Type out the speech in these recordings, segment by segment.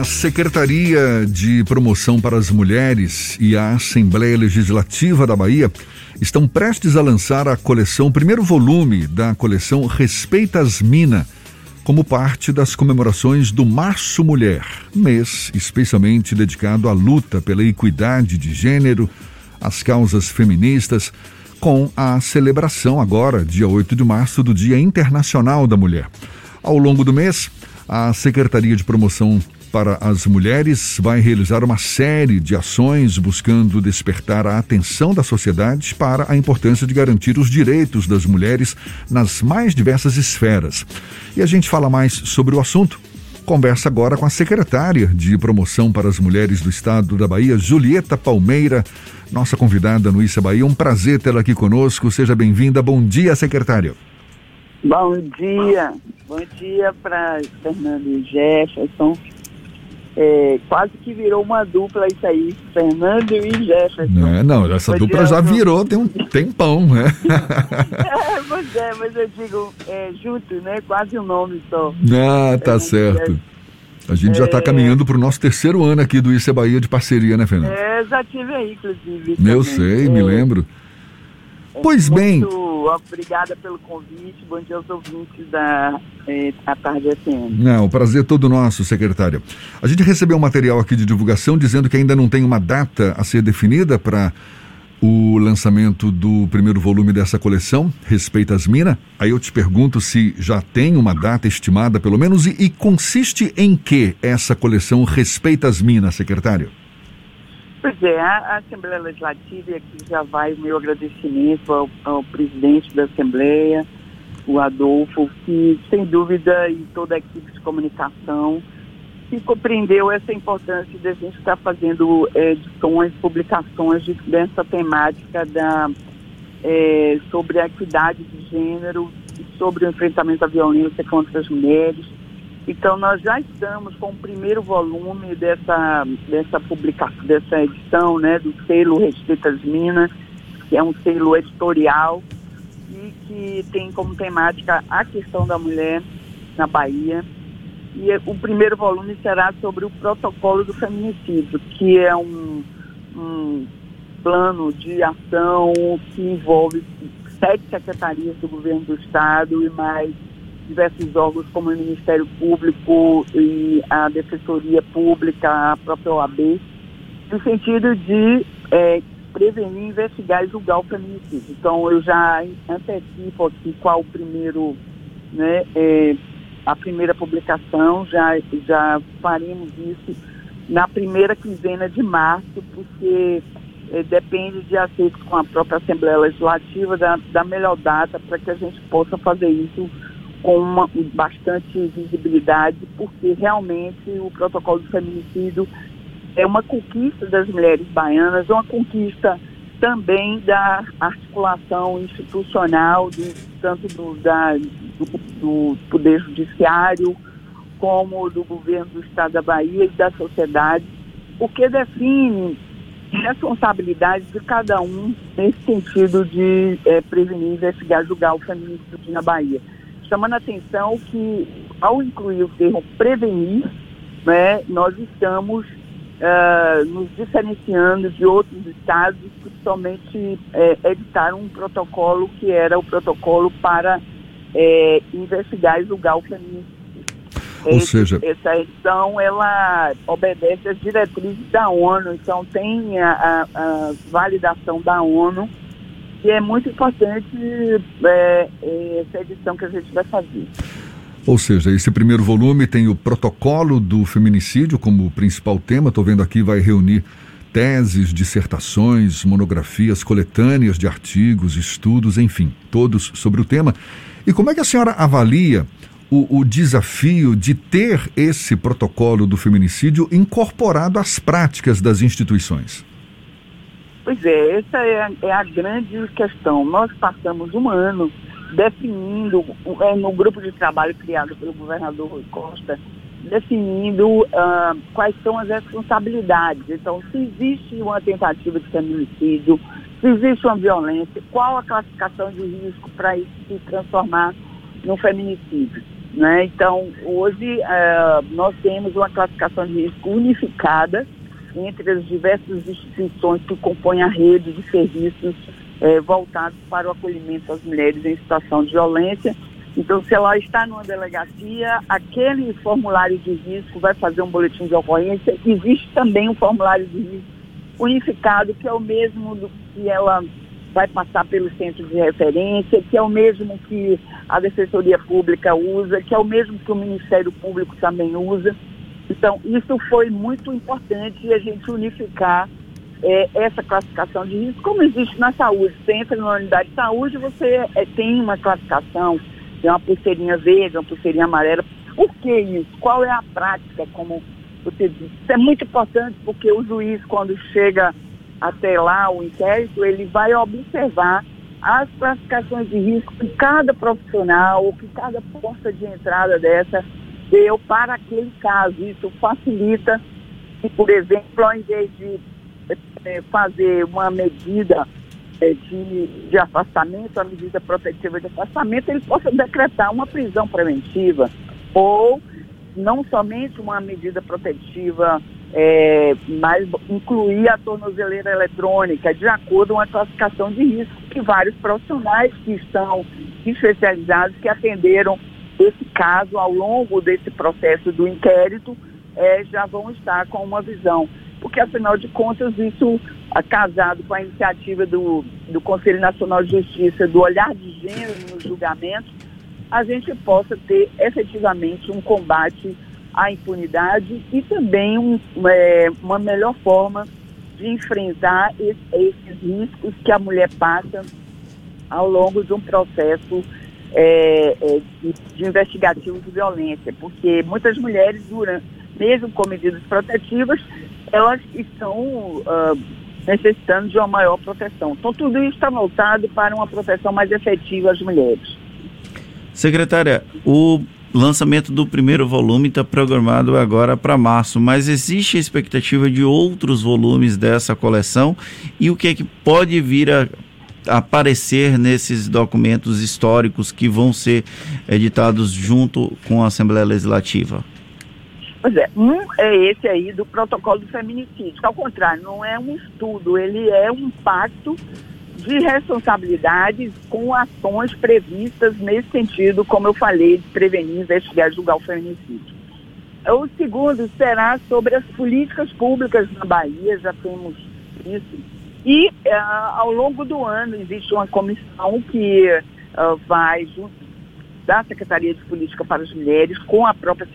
A Secretaria de Promoção para as Mulheres e a Assembleia Legislativa da Bahia estão prestes a lançar a coleção, o primeiro volume da coleção Respeita as Mina, como parte das comemorações do Março Mulher, mês especialmente dedicado à luta pela equidade de gênero, às causas feministas, com a celebração agora, dia 8 de março, do Dia Internacional da Mulher. Ao longo do mês, a Secretaria de Promoção para as Mulheres vai realizar uma série de ações buscando despertar a atenção da sociedade para a importância de garantir os direitos das mulheres nas mais diversas esferas. E a gente fala mais sobre o assunto. Conversa agora com a secretária de Promoção para as Mulheres do Estado da Bahia, Julieta Palmeira, nossa convidada no Issa Bahia. Um prazer tê-la aqui conosco. Seja bem-vinda. Bom dia, secretária. Bom dia. Bom dia para Fernando e Jefferson. É, quase que virou uma dupla isso aí, Fernando e Jefferson. É, não, essa Bom dupla dia, já virou tem um tempão, né? é, pois é, mas eu digo é, junto, né? Quase um nome só. Ah, tá certo. A gente já está é. caminhando para o nosso terceiro ano aqui do Isso é Bahia de parceria, né, Fernando? É, já tive aí, inclusive. Eu sei, me é. lembro. Pois Muito bem. Obrigada pelo convite. Bom dia aos ouvintes da, eh, da Tarde FM. Não, o prazer é todo nosso, secretária. A gente recebeu um material aqui de divulgação dizendo que ainda não tem uma data a ser definida para o lançamento do primeiro volume dessa coleção, Respeita as Minas. Aí eu te pergunto se já tem uma data estimada, pelo menos, e, e consiste em que essa coleção Respeita as Minas, secretário? Pois é, a, Assembleia Legislativa, e aqui já vai o meu agradecimento ao, ao, presidente da Assembleia, o Adolfo, que sem dúvida e toda a equipe de comunicação que compreendeu essa importância de a gente estar fazendo é, edições, publicações de, dessa temática da, é, sobre a equidade de gênero, sobre o enfrentamento à violência contra as mulheres então nós já estamos com o primeiro volume dessa, dessa publicação, dessa edição, né, do selo Restritas Minas, que é um selo editorial e que tem como temática a questão da mulher na Bahia. E o primeiro volume será sobre o protocolo do feminicídio, que é um, um plano de ação que envolve sete secretarias do governo do estado e mais diversos órgãos como o Ministério Público e a Defensoria Pública, a própria OAB, no sentido de é, prevenir, investigar e julgar o feminicídio. Então, eu já antecipo aqui qual o primeiro, né, é, a primeira publicação, já, já faremos isso na primeira quinzena de março, porque é, depende de acerto com a própria Assembleia Legislativa da, da melhor data para que a gente possa fazer isso com uma, bastante visibilidade, porque realmente o protocolo do feminicídio é uma conquista das mulheres baianas, uma conquista também da articulação institucional, do, tanto do, da, do, do Poder Judiciário, como do governo do Estado da Bahia e da sociedade, porque define responsabilidade de cada um nesse sentido de é, prevenir, investigar, julgar o feminicídio na Bahia chamando a atenção que, ao incluir o termo prevenir, né, nós estamos uh, nos diferenciando de outros estados que somente é, editaram um protocolo que era o protocolo para é, investigar e julgar o feminicídio. Ou Esse, seja, essa edição ela obedece às diretrizes da ONU, então tem a, a, a validação da ONU e é muito importante é, essa edição que a gente vai fazer. Ou seja, esse primeiro volume tem o protocolo do feminicídio como principal tema. Estou vendo aqui, vai reunir teses, dissertações, monografias, coletâneas de artigos, estudos, enfim, todos sobre o tema. E como é que a senhora avalia o, o desafio de ter esse protocolo do feminicídio incorporado às práticas das instituições? Pois é, essa é a, é a grande questão. Nós passamos um ano definindo, é, no grupo de trabalho criado pelo governador Rui Costa, definindo uh, quais são as responsabilidades. Então, se existe uma tentativa de feminicídio, se existe uma violência, qual a classificação de risco para isso se transformar no feminicídio. Né? Então, hoje uh, nós temos uma classificação de risco unificada entre as diversas instituições que compõem a rede de serviços eh, voltados para o acolhimento das mulheres em situação de violência. Então, se ela está numa delegacia, aquele formulário de risco vai fazer um boletim de ocorrência. Existe também um formulário de risco unificado, que é o mesmo do que ela vai passar pelo centro de referência, que é o mesmo que a Defensoria Pública usa, que é o mesmo que o Ministério Público também usa. Então, isso foi muito importante a gente unificar é, essa classificação de risco, como existe na saúde. Você entra numa unidade de saúde, você é, tem uma classificação, tem uma pulseirinha verde, uma pulseirinha amarela. Por que isso? Qual é a prática, como você disse? Isso é muito importante porque o juiz, quando chega até lá o inquérito, ele vai observar as classificações de risco que cada profissional, que cada porta de entrada dessa deu para aquele caso. Isso facilita que, por exemplo, ao invés de é, fazer uma medida é, de, de afastamento, a medida protetiva de afastamento, ele possa decretar uma prisão preventiva ou não somente uma medida protetiva é, mas incluir a tornozeleira eletrônica de acordo com a classificação de risco que vários profissionais que estão especializados que atenderam esse caso ao longo desse processo do inquérito é, já vão estar com uma visão. Porque, afinal de contas, isso, casado com a iniciativa do, do Conselho Nacional de Justiça, do olhar de gênero no julgamento, a gente possa ter efetivamente um combate a impunidade e também um, é, uma melhor forma de enfrentar esse, esses riscos que a mulher passa ao longo de um processo é, é, de, de, investigativo de violência, porque muitas mulheres, durante, mesmo com medidas protetivas, elas estão uh, necessitando de uma maior proteção. Então, tudo isso está voltado para uma proteção mais efetiva às mulheres. Secretária, o lançamento do primeiro volume está programado agora para março, mas existe a expectativa de outros volumes dessa coleção e o que é que pode vir a aparecer nesses documentos históricos que vão ser editados junto com a Assembleia Legislativa? Pois é, um é esse aí do protocolo do feminicídio, ao contrário, não é um estudo, ele é um pacto de responsabilidades com ações previstas nesse sentido, como eu falei, de prevenir, investigar e julgar o feminicídio. O segundo será sobre as políticas públicas na Bahia, já temos isso. E uh, ao longo do ano existe uma comissão que uh, vai junto da Secretaria de Política para as Mulheres com a própria,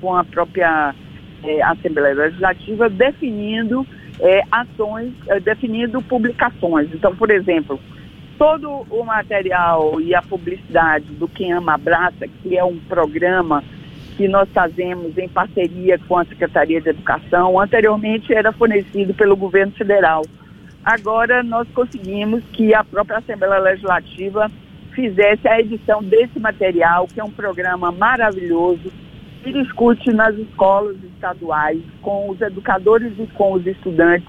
com a própria eh, Assembleia Legislativa definindo é, ações, é, definindo publicações. Então, por exemplo, todo o material e a publicidade do Quem Ama Abraça, que é um programa que nós fazemos em parceria com a Secretaria de Educação, anteriormente era fornecido pelo governo federal. Agora nós conseguimos que a própria Assembleia Legislativa fizesse a edição desse material, que é um programa maravilhoso, que discute nas escolas estaduais, com os educadores e com os estudantes,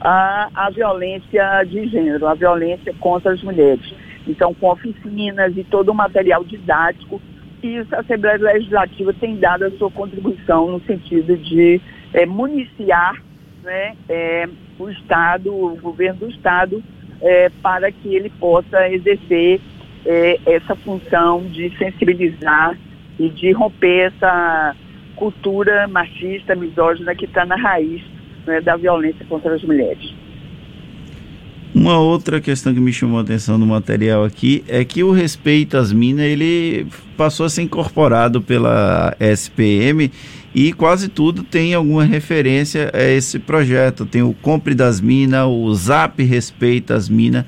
a, a violência de gênero, a violência contra as mulheres. Então, com oficinas e todo o material didático, e a Assembleia Legislativa tem dado a sua contribuição no sentido de é, municiar né, é, o Estado, o governo do Estado, é, para que ele possa exercer é, essa função de sensibilizar e de romper essa cultura machista, misógina que está na raiz né, da violência contra as mulheres. Uma outra questão que me chamou a atenção no material aqui é que o respeito às minas ele passou a ser incorporado pela SPM e quase tudo tem alguma referência a esse projeto. Tem o Compre das Minas, o Zap Respeita as Minas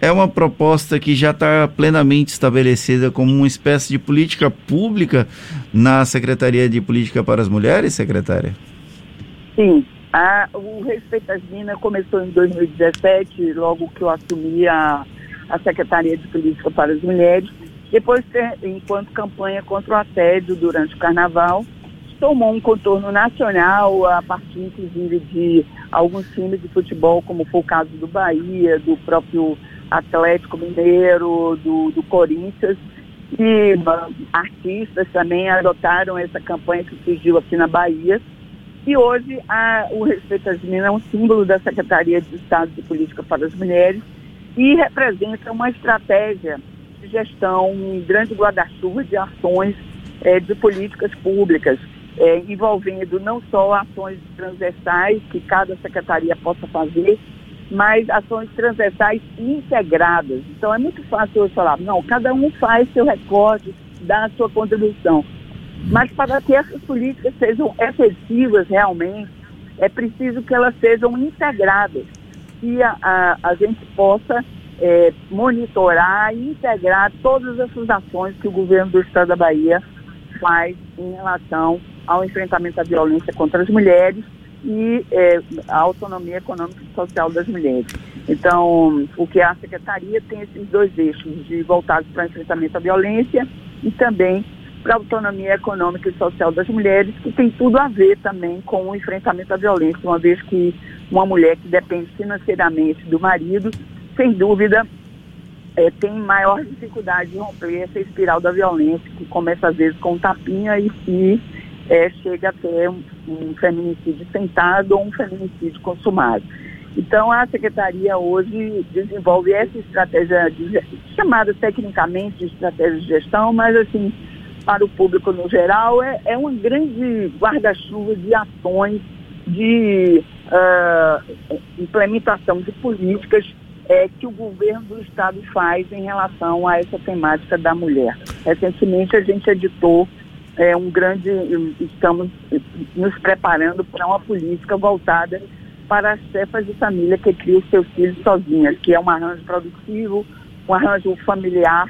é uma proposta que já está plenamente estabelecida como uma espécie de política pública na Secretaria de Política para as Mulheres, secretária? Sim. A, o Respeito às Minas começou em 2017, logo que eu assumi a, a Secretaria de Política para as Mulheres. Depois, enquanto campanha contra o assédio durante o Carnaval, tomou um contorno nacional, a partir inclusive de alguns times de futebol, como foi o caso do Bahia, do próprio Atlético Mineiro, do, do Corinthians, E uh, artistas também adotaram essa campanha que surgiu aqui na Bahia. E hoje a, o Respeito às Meninas é um símbolo da Secretaria de Estado de Política para as Mulheres e representa uma estratégia de gestão, um grande guarda-chuva de ações é, de políticas públicas, é, envolvendo não só ações transversais que cada secretaria possa fazer, mas ações transversais integradas. Então é muito fácil eu falar, não, cada um faz seu recorte, dá a sua contribuição. Mas para que essas políticas sejam efetivas realmente, é preciso que elas sejam integradas, que a, a, a gente possa é, monitorar e integrar todas essas ações que o governo do Estado da Bahia faz em relação ao enfrentamento à violência contra as mulheres e é, a autonomia econômica e social das mulheres. Então, o que a Secretaria tem esses dois eixos, de voltados para o enfrentamento à violência e também para a autonomia econômica e social das mulheres, que tem tudo a ver também com o enfrentamento à violência, uma vez que uma mulher que depende financeiramente do marido, sem dúvida, é, tem maior dificuldade de romper essa espiral da violência, que começa às vezes com um tapinha e, e é, chega a ter um, um feminicídio tentado ou um feminicídio consumado. Então, a Secretaria hoje desenvolve essa estratégia de, chamada tecnicamente de estratégia de gestão, mas assim, para o público no geral, é, é um grande guarda-chuva de ações, de uh, implementação de políticas é, que o governo do Estado faz em relação a essa temática da mulher. Recentemente, a gente editou é, um grande. Estamos nos preparando para uma política voltada para as chefas de família que criam seus filhos sozinhas, que é um arranjo produtivo, um arranjo familiar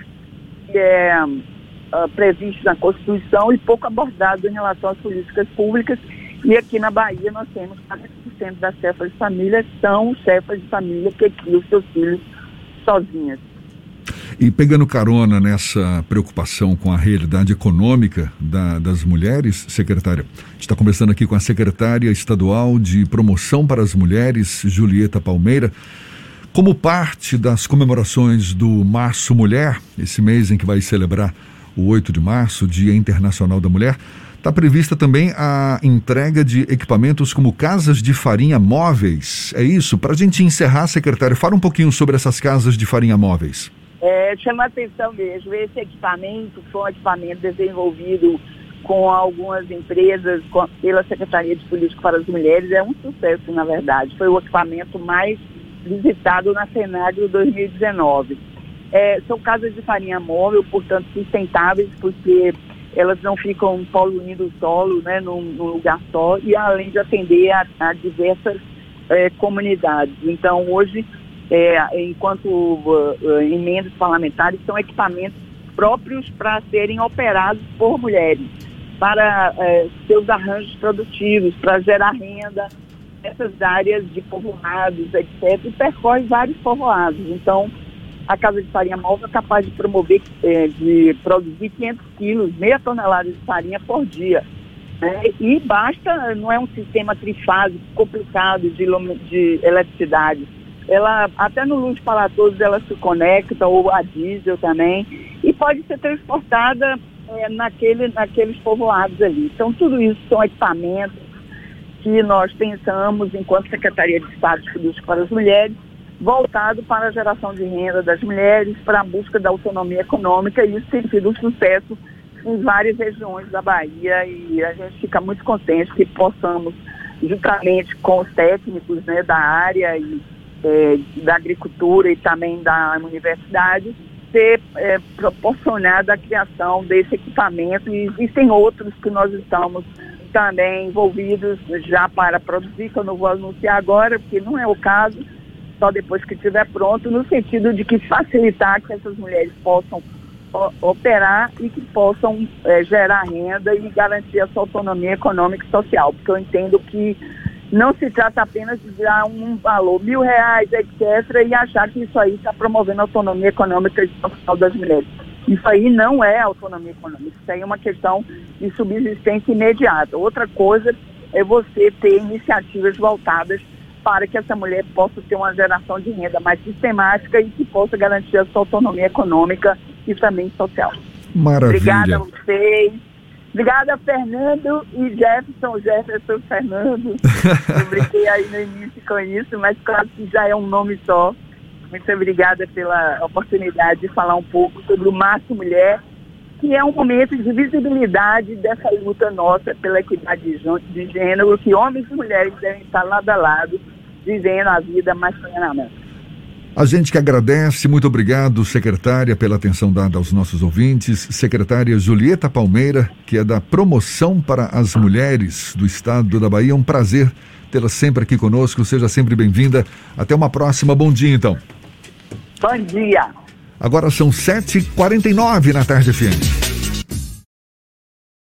que é uh, previsto na Constituição e pouco abordado em relação às políticas públicas. E aqui na Bahia nós temos 40% das chefas de família são chefas de família que criam seus filhos sozinhas. E pegando carona nessa preocupação com a realidade econômica da, das mulheres, secretária, a gente está conversando aqui com a secretária estadual de promoção para as mulheres, Julieta Palmeira. Como parte das comemorações do Março Mulher, esse mês em que vai celebrar o 8 de março, Dia Internacional da Mulher, está prevista também a entrega de equipamentos como casas de farinha móveis. É isso? Para a gente encerrar, secretário, fala um pouquinho sobre essas casas de farinha móveis. É, chama atenção mesmo. Esse equipamento foi um equipamento desenvolvido com algumas empresas, com, pela Secretaria de Política para as Mulheres. É um sucesso, na verdade. Foi o equipamento mais visitado na Senagro 2019. É, são casas de farinha móvel, portanto sustentáveis, porque elas não ficam poluindo o solo né, num, num lugar só, e além de atender a, a diversas é, comunidades. Então, hoje, é, enquanto uh, emendas parlamentares, são equipamentos próprios para serem operados por mulheres, para uh, seus arranjos produtivos, para gerar renda nessas áreas de povoados, etc., e percorre vários povoados. Então, a Casa de Farinha Móvel é capaz de promover, de produzir 500 quilos, meia tonelada de farinha por dia. É, e basta, não é um sistema trifásico complicado de, de eletricidade ela até no Luz Palatoso ela se conecta, ou a diesel também, e pode ser transportada é, naquele, naqueles povoados ali. Então, tudo isso são equipamentos que nós pensamos, enquanto Secretaria de Estado de Política para as Mulheres, voltado para a geração de renda das mulheres, para a busca da autonomia econômica, e isso tem sido um sucesso em várias regiões da Bahia, e a gente fica muito contente que possamos, juntamente com os técnicos né, da área e é, da agricultura e também da universidade ser é, proporcionada a criação desse equipamento. E existem outros que nós estamos também envolvidos já para produzir, que eu não vou anunciar agora, porque não é o caso, só depois que estiver pronto, no sentido de que facilitar que essas mulheres possam operar e que possam é, gerar renda e garantir a sua autonomia econômica e social, porque eu entendo que não se trata apenas de dar um valor, mil reais, etc., e achar que isso aí está promovendo a autonomia econômica e social das mulheres. Isso aí não é autonomia econômica, isso aí é uma questão de subsistência imediata. Outra coisa é você ter iniciativas voltadas para que essa mulher possa ter uma geração de renda mais sistemática e que possa garantir a sua autonomia econômica e também social. Maravilha. Obrigada a vocês. Obrigada, Fernando e Jefferson, Jefferson Fernando. Eu brinquei aí no início com isso, mas claro que já é um nome só. Muito obrigada pela oportunidade de falar um pouco sobre o Março Mulher, que é um momento de visibilidade dessa luta nossa pela equidade de gênero, que homens e mulheres devem estar lado a lado, vivendo a vida mais plenamente. A gente que agradece, muito obrigado, secretária, pela atenção dada aos nossos ouvintes. Secretária Julieta Palmeira, que é da Promoção para as Mulheres do Estado da Bahia. É um prazer tê-la sempre aqui conosco. Seja sempre bem-vinda. Até uma próxima. Bom dia, então. Bom dia. Agora são 7h49 na tarde, FM.